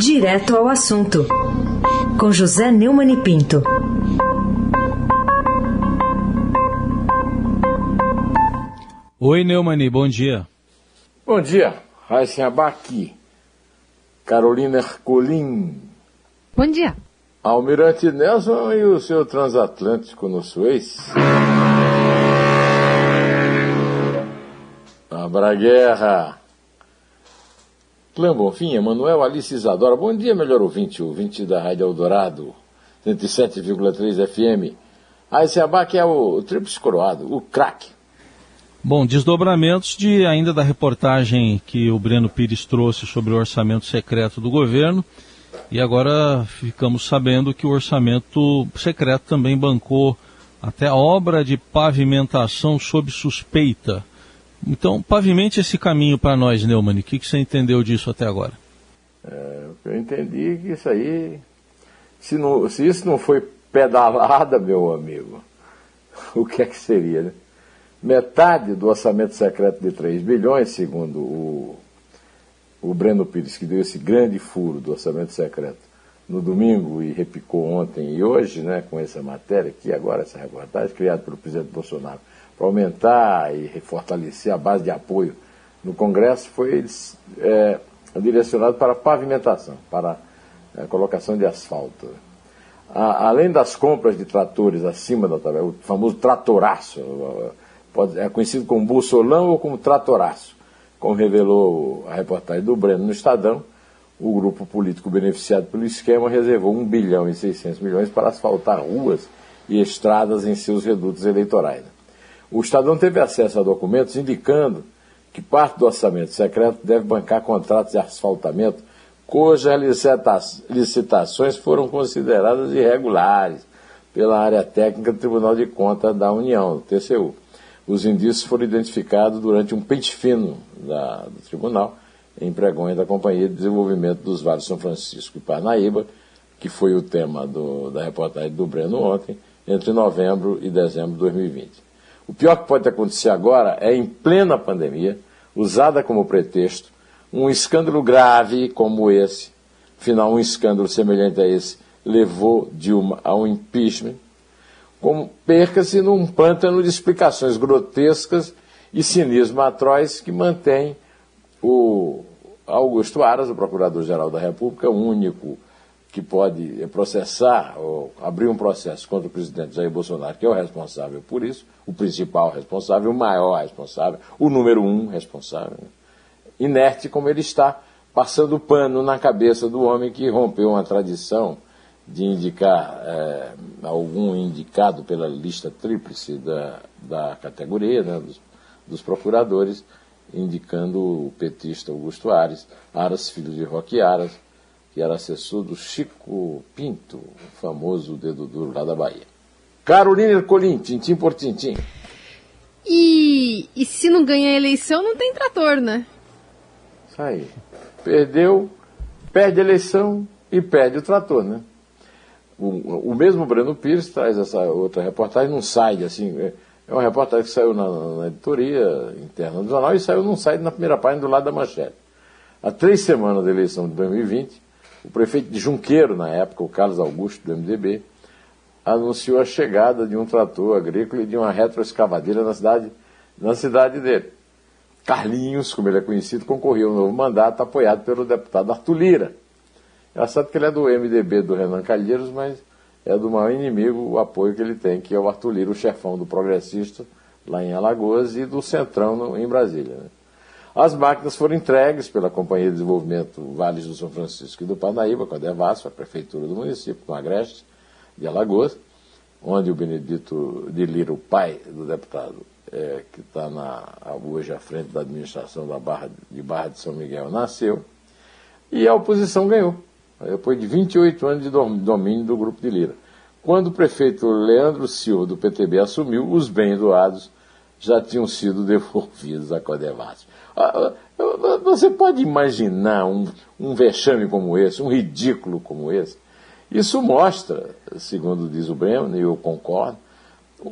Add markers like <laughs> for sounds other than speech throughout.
Direto ao assunto, com José Neumann e Pinto. Oi, Neumani, bom dia. Bom dia, Raíssa Abaqui, Carolina Ercolim. Bom dia. Almirante Nelson e o seu transatlântico no Suez. Abra Guerra. Clã Bonfim, Emanuel Alice Isadora. Bom dia, melhor ouvinte, ouvinte da Rádio Eldorado, 107,3 FM. Ah, esse abaque é o Tríplice Coroado, o craque. Bom, desdobramentos de ainda da reportagem que o Breno Pires trouxe sobre o orçamento secreto do governo. E agora ficamos sabendo que o orçamento secreto também bancou até obra de pavimentação sob suspeita. Então, pavimente esse caminho para nós, Neumann. O que, que você entendeu disso até agora? É, eu entendi que isso aí, se, não, se isso não foi pedalada, meu amigo, <laughs> o que é que seria, né? Metade do orçamento secreto de 3 bilhões, segundo o, o Breno Pires, que deu esse grande furo do orçamento secreto no domingo e repicou ontem e hoje, né, com essa matéria aqui, agora essa reportagem, criada pelo presidente Bolsonaro, para aumentar e fortalecer a base de apoio no Congresso, foi é, direcionado para pavimentação, para a colocação de asfalto. A, além das compras de tratores acima da tabela, o famoso tratoraço, pode, é conhecido como bussolão ou como tratoraço, como revelou a reportagem do Breno no Estadão, o grupo político beneficiado pelo esquema reservou 1 bilhão e 600 milhões para asfaltar ruas e estradas em seus redutos eleitorais. O Estadão teve acesso a documentos indicando que parte do orçamento secreto deve bancar contratos de asfaltamento cujas licitações foram consideradas irregulares pela área técnica do Tribunal de Contas da União, TCU. Os indícios foram identificados durante um pente fino da, do tribunal em pregões da Companhia de Desenvolvimento dos Vales São Francisco e Parnaíba, que foi o tema do, da reportagem do Breno ontem, entre novembro e dezembro de 2020. O pior que pode acontecer agora é, em plena pandemia, usada como pretexto, um escândalo grave como esse, afinal, um escândalo semelhante a esse levou Dilma a um impeachment, como perca-se num pântano de explicações grotescas e cinismo atroz que mantém o Augusto Aras, o Procurador-Geral da República, o único que pode processar ou abrir um processo contra o presidente Jair Bolsonaro, que é o responsável por isso, o principal responsável, o maior responsável, o número um responsável, inerte como ele está, passando pano na cabeça do homem que rompeu uma tradição de indicar é, algum indicado pela lista tríplice da, da categoria, né, dos, dos, procuradores, indicando o petista Augusto Ares, Aras, filho de Roque Aras, que era assessor do Chico Pinto, o famoso dedo duro lá da Bahia. Carolina Ercolim, tintim por tintim. E, e se não ganha a eleição, não tem trator, né? Isso aí. Perdeu, perde a eleição e perde o trator, né? O, o mesmo Breno Pires traz essa outra reportagem num site, assim, é, é uma reportagem que saiu na, na, editoria interna do jornal e saiu num site na primeira página do lado da manchete. Há três semanas da eleição de 2020, o prefeito de Junqueiro, na época, o Carlos Augusto, do MDB, anunciou a chegada de um trator agrícola e de uma retroescavadeira na cidade, na cidade dele. Carlinhos, como ele é conhecido, concorreu ao novo mandato, apoiado pelo deputado Arthur Lira. Engraçado que ele é do MDB do Renan Calheiros, mas é do maior inimigo o apoio que ele tem, que é o Arthur Lira, o chefão do progressista lá em Alagoas e do Centrão no, em Brasília. Né? As máquinas foram entregues pela Companhia de Desenvolvimento Vales do São Francisco e do Parnaíba, com a Devasf, a prefeitura do município, com a Agreste de Alagoas, onde o Benedito de Lira, o pai do deputado, é, que está hoje à frente da administração da Barra, de Barra de São Miguel, nasceu, e a oposição ganhou depois de 28 anos de domínio do grupo de Lira. Quando o prefeito Leandro Silva, do PTB, assumiu, os bens doados já tinham sido devolvidos à Codevasf. Ah, ah, você pode imaginar um, um vexame como esse, um ridículo como esse? Isso mostra, segundo diz o Breno, e eu concordo,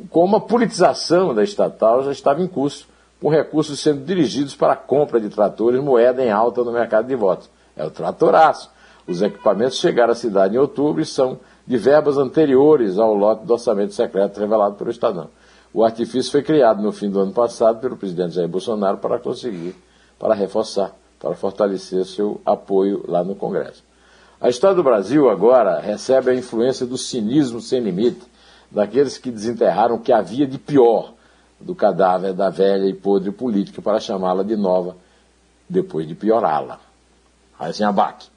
como a politização da estatal já estava em curso, com recursos sendo dirigidos para a compra de tratores moeda em alta no mercado de votos. É o tratoraço Os equipamentos chegaram à cidade em outubro e são de verbas anteriores ao lote do orçamento secreto revelado pelo Estadão. O artifício foi criado no fim do ano passado pelo presidente Jair Bolsonaro para conseguir, para reforçar, para fortalecer seu apoio lá no Congresso. A história do Brasil agora recebe a influência do cinismo sem limite daqueles que desenterraram o que havia de pior do cadáver da velha e podre política para chamá-la de nova, depois de piorá-la. Eisenbach.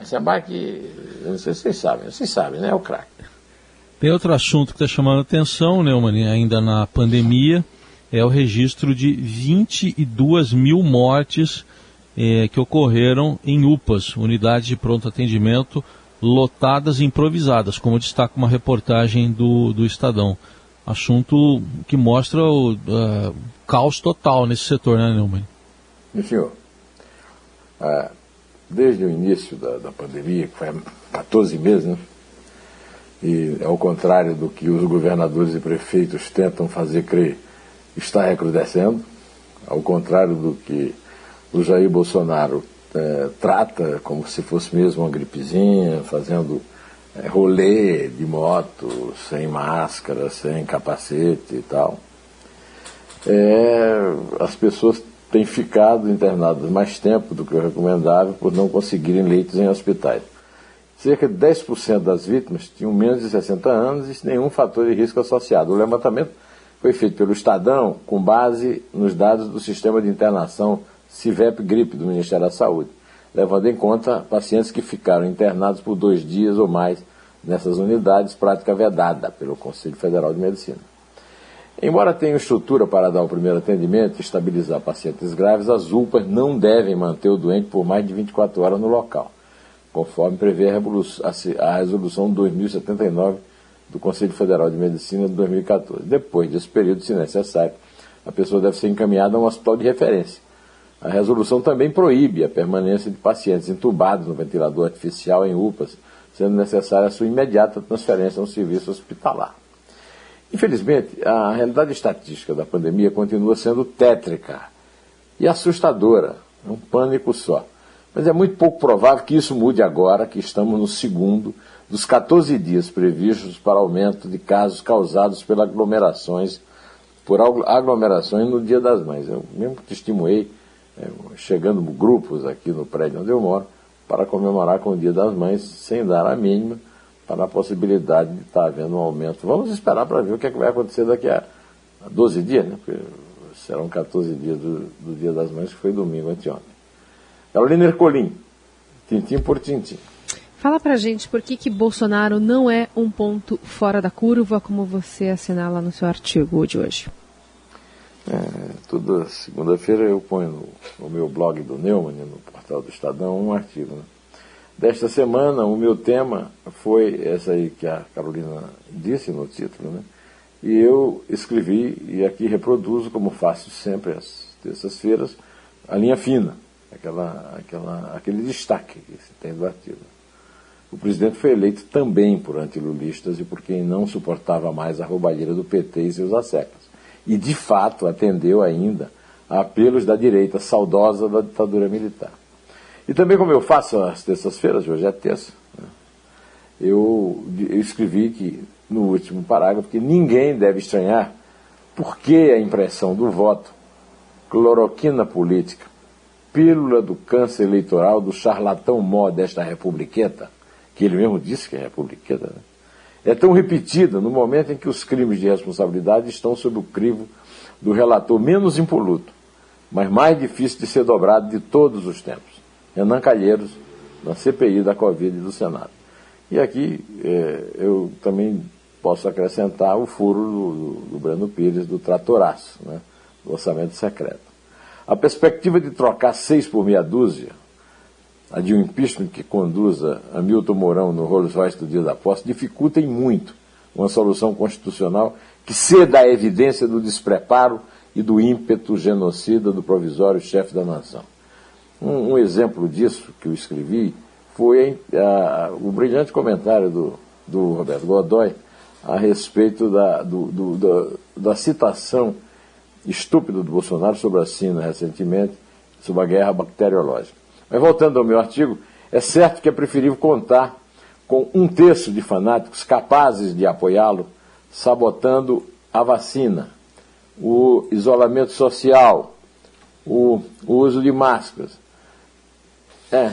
Eisenbach, eu não sei se vocês sabem, vocês sabem, né? É o craque. Tem outro assunto que está chamando atenção, Neumann, ainda na pandemia, é o registro de 22 mil mortes eh, que ocorreram em UPAs, unidades de pronto atendimento, lotadas e improvisadas, como destaca uma reportagem do, do Estadão. Assunto que mostra o uh, caos total nesse setor, né, Neumann? Meu senhor, ah, desde o início da, da pandemia, que foi há 14 meses, né? E ao contrário do que os governadores e prefeitos tentam fazer crer, está recrudescendo, ao contrário do que o Jair Bolsonaro é, trata como se fosse mesmo uma gripezinha, fazendo é, rolê de moto, sem máscara, sem capacete e tal. É, as pessoas têm ficado internadas mais tempo do que o recomendável por não conseguirem leitos em hospitais. Cerca de 10% das vítimas tinham menos de 60 anos e nenhum fator de risco associado. O levantamento foi feito pelo Estadão com base nos dados do Sistema de Internação CIVEP-GRIP do Ministério da Saúde, levando em conta pacientes que ficaram internados por dois dias ou mais nessas unidades, prática vedada pelo Conselho Federal de Medicina. Embora tenham estrutura para dar o primeiro atendimento e estabilizar pacientes graves, as UPAs não devem manter o doente por mais de 24 horas no local conforme prevê a resolução 2079 do Conselho Federal de Medicina de 2014. Depois desse período, se necessário, a pessoa deve ser encaminhada a um hospital de referência. A resolução também proíbe a permanência de pacientes entubados no ventilador artificial em UPAs, sendo necessária a sua imediata transferência a um serviço hospitalar. Infelizmente, a realidade estatística da pandemia continua sendo tétrica e assustadora, um pânico só. Mas é muito pouco provável que isso mude agora, que estamos no segundo dos 14 dias previstos para aumento de casos causados pelas aglomerações, por aglomerações no Dia das Mães. Eu mesmo testemunhei, é, chegando grupos aqui no prédio onde eu moro, para comemorar com o Dia das Mães, sem dar a mínima para a possibilidade de estar havendo um aumento. Vamos esperar para ver o que, é que vai acontecer daqui a 12 dias, né? Porque serão 14 dias do, do Dia das Mães, que foi domingo anteontem. Carolina Ercolim, tintim por tintim. Fala pra gente por que, que Bolsonaro não é um ponto fora da curva, como você assinala no seu artigo de hoje. É, toda segunda-feira eu ponho no, no, meu blog do Neumann, no portal do Estadão, um artigo. Né? Desta semana, o meu tema foi essa aí que a Carolina disse no título, né? e eu escrevi, e aqui reproduzo, como faço sempre às terças-feiras, a linha fina aquela, aquela, aquele destaque que se tem do artigo. O presidente foi eleito também por antilulistas e por quem não suportava mais a roubalheira do PT e seus asseclas. E, de fato, atendeu ainda a apelos da direita saudosa da ditadura militar. E também, como eu faço às terças-feiras, hoje é terça, né, eu, eu escrevi que, no último parágrafo, que ninguém deve estranhar por que a impressão do voto, cloroquina política, pílula do câncer eleitoral do charlatão mó desta republiqueta, que ele mesmo disse que é republiqueta, né? é tão repetida no momento em que os crimes de responsabilidade estão sob o crivo do relator menos impoluto, mas mais difícil de ser dobrado de todos os tempos, Renan Calheiros, na CPI da Covid do Senado. E aqui é, eu também posso acrescentar o furo do, do, do Breno Pires do tratoraço, né, do orçamento secreto. A perspectiva de trocar seis por meia dúzia, a de um impeachment que conduza a Milton Mourão no Rolls Royce do dia da posse, dificulta em muito uma solução constitucional que ceda à evidência do despreparo e do ímpeto genocida do provisório chefe da nação. Um, um, exemplo disso que eu escrevi foi a, a, o brilhante comentário do, do Roberto Godoy a respeito da, do, do, da, da citação estúpido do Bolsonaro sobre a Sina recentemente, sobre a guerra bacteriológica. Mas voltando ao meu artigo, É certo que é preferível contar com um terço de fanáticos capazes de apoiá-lo, sabotando a vacina, o isolamento social, o, o uso de máscaras. É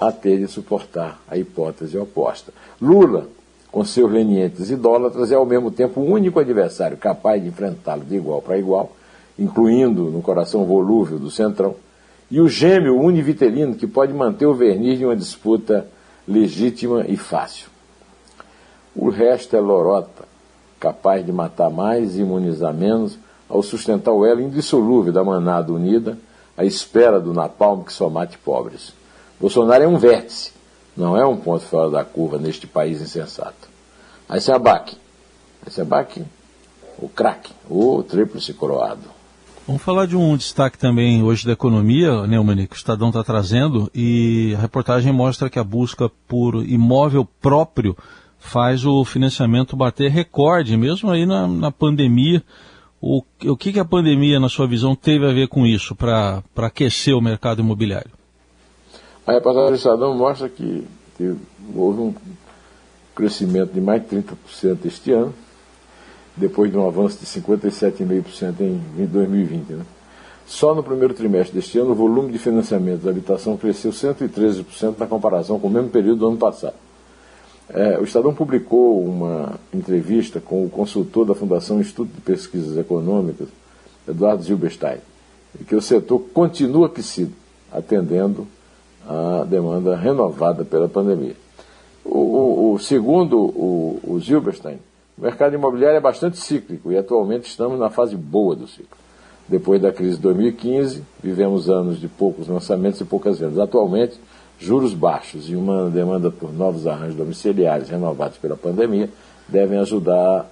a ter de suportar a hipótese oposta. Lula, com seus lenientes idólatras, é ao mesmo tempo o único adversário capaz de enfrentá-lo de igual para igual, incluindo no coração volúvel do Centrão, e o gêmeo univitelino que pode manter o verniz de uma disputa legítima e fácil. O resto é lorota, capaz de matar mais e imunizar menos, ao sustentar o elo indissolúvel da manada unida, à espera do napalm que só mate pobres. Bolsonaro é um vértice, não é um ponto fora da curva neste país insensato. Aí se abaque. Aí se abaque o craque, o tríplice coroado. Vamos falar de um destaque também hoje da economia, Neumann, que o Estadão está trazendo, e a reportagem mostra que a busca por imóvel próprio faz o financiamento bater recorde, mesmo aí na, na pandemia. O, o que, que a pandemia, na sua visão, teve a ver com isso, para aquecer o mercado imobiliário? A reportagem do Estadão mostra que, que houve um crescimento de mais de 30% este ano, depois de um avanço de 57,5% em 2020. Né? Só no primeiro trimestre deste ano, o volume de financiamento da habitação cresceu 113% na comparação com o mesmo período do ano passado. É, o Estadão publicou uma entrevista com o consultor da Fundação Instituto de Pesquisas Econômicas, Eduardo Zilberstein, que o setor continua aquecido, atendendo à demanda renovada pela pandemia. O, o, o segundo o, o Zilberstein, o mercado imobiliário é bastante cíclico e atualmente estamos na fase boa do ciclo. Depois da crise de 2015, vivemos anos de poucos lançamentos e poucas vendas. Atualmente, juros baixos e uma demanda por novos arranjos domiciliares renovados pela pandemia devem ajudar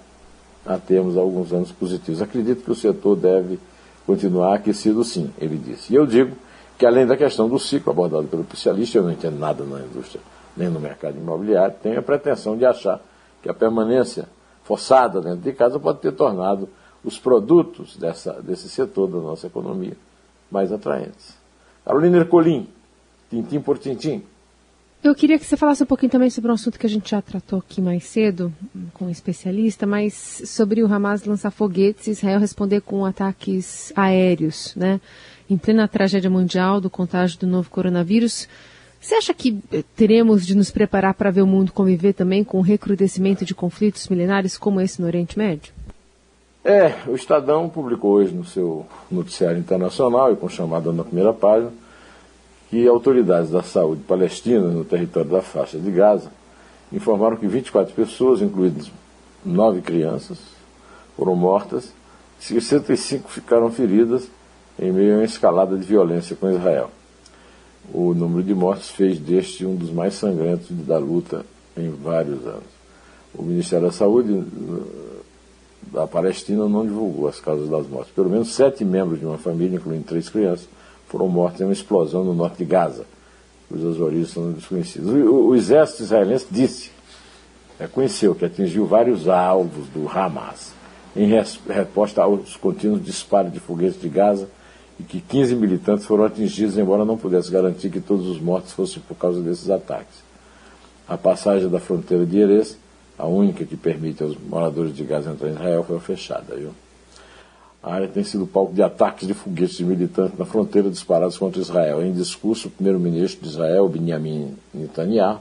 a termos alguns anos positivos. Acredito que o setor deve continuar aquecido sim, ele disse. E eu digo que além da questão do ciclo abordado pelo especialista, eu não entendo nada na indústria nem no mercado imobiliário, tenho a pretensão de achar que a permanência forçada dentro de casa pode ter tornado os produtos dessa, desse setor da nossa economia mais atraentes. Carolina Ercolim, tintim por tintim. Eu queria que você falasse um pouquinho também sobre um assunto que a gente já tratou aqui mais cedo, com um especialista, mas sobre o Hamas lançar foguetes e Israel responder com ataques aéreos, né? Em plena tragédia mundial do contágio do novo coronavírus. Você acha que eh, teremos de nos preparar para ver o mundo conviver também com o recrudescimento de conflitos milenares como esse no Oriente Médio? É, o Estadão publicou hoje no seu noticiário internacional e com chamada na primeira página que autoridades da saúde palestinas no território da faixa de Gaza informaram que 24 pessoas, incluídas nove crianças, foram mortas e 65 ficaram feridas em meio a uma escalada de violência com Israel o número de mortes fez deste um dos mais sangrentos da luta em vários anos. O Ministério da Saúde eh, da Palestina não divulgou as causas das mortes. Pelo menos sete membros de uma família, incluindo três crianças, foram mortos em uma explosão no norte de Gaza, cujas origens são desconhecidas. O, o, exército israelense disse, reconheceu que atingiu vários alvos do Hamas, em resposta aos contínuos disparos de foguetes de Gaza e que 15 militantes foram atingidos, embora não pudesse garantir que todos os mortos fossem por causa desses ataques. A passagem da fronteira de Erez, a única que permite aos moradores de Gaza entrar em Israel, foi fechada. Viu? A área tem sido palco de ataques de foguetes de militantes na fronteira disparados contra Israel. Em discurso, o primeiro-ministro de Israel, Benjamin Netanyahu,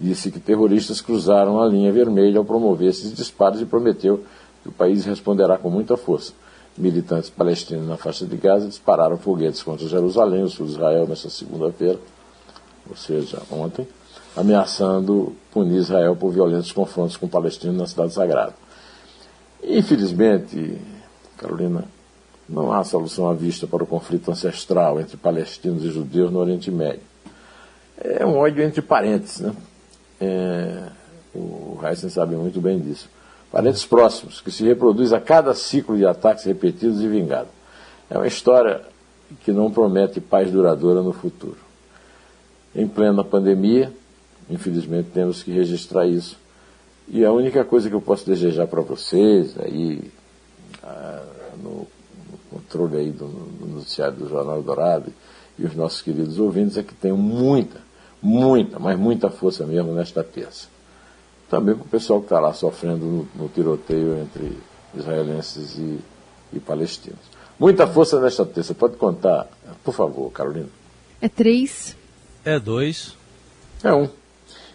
disse que terroristas cruzaram a linha vermelha ao promover esses disparos e prometeu que o país responderá com muita força militantes palestinos na faixa de Gaza dispararam foguetes contra Jerusalém, o sul de Israel, nesta segunda-feira, ou seja, ontem, ameaçando punir Israel por violentos confrontos com palestinos na cidade sagrada. Infelizmente, Carolina, não há solução à vista para o conflito ancestral entre palestinos e judeus no Oriente Médio. É um ódio entre parentes, né? É, o Heisen sabe muito bem disso parentes próximos, que se reproduz a cada ciclo de ataques repetidos e vingados. É uma história que não promete paz duradoura no futuro. Em plena pandemia, infelizmente temos que registrar isso. E a única coisa que eu posso desejar para vocês, aí, ah, no, no, controle aí do, do noticiário do Jornal Dourado e os nossos queridos ouvintes, é que tenham muita, muita, mas muita força mesmo nesta terça. Também para o pessoal que está lá sofrendo no, no, tiroteio entre israelenses e, e palestinos. Muita força nesta terça. Pode contar, por favor, Carolina. É três. É dois. É um.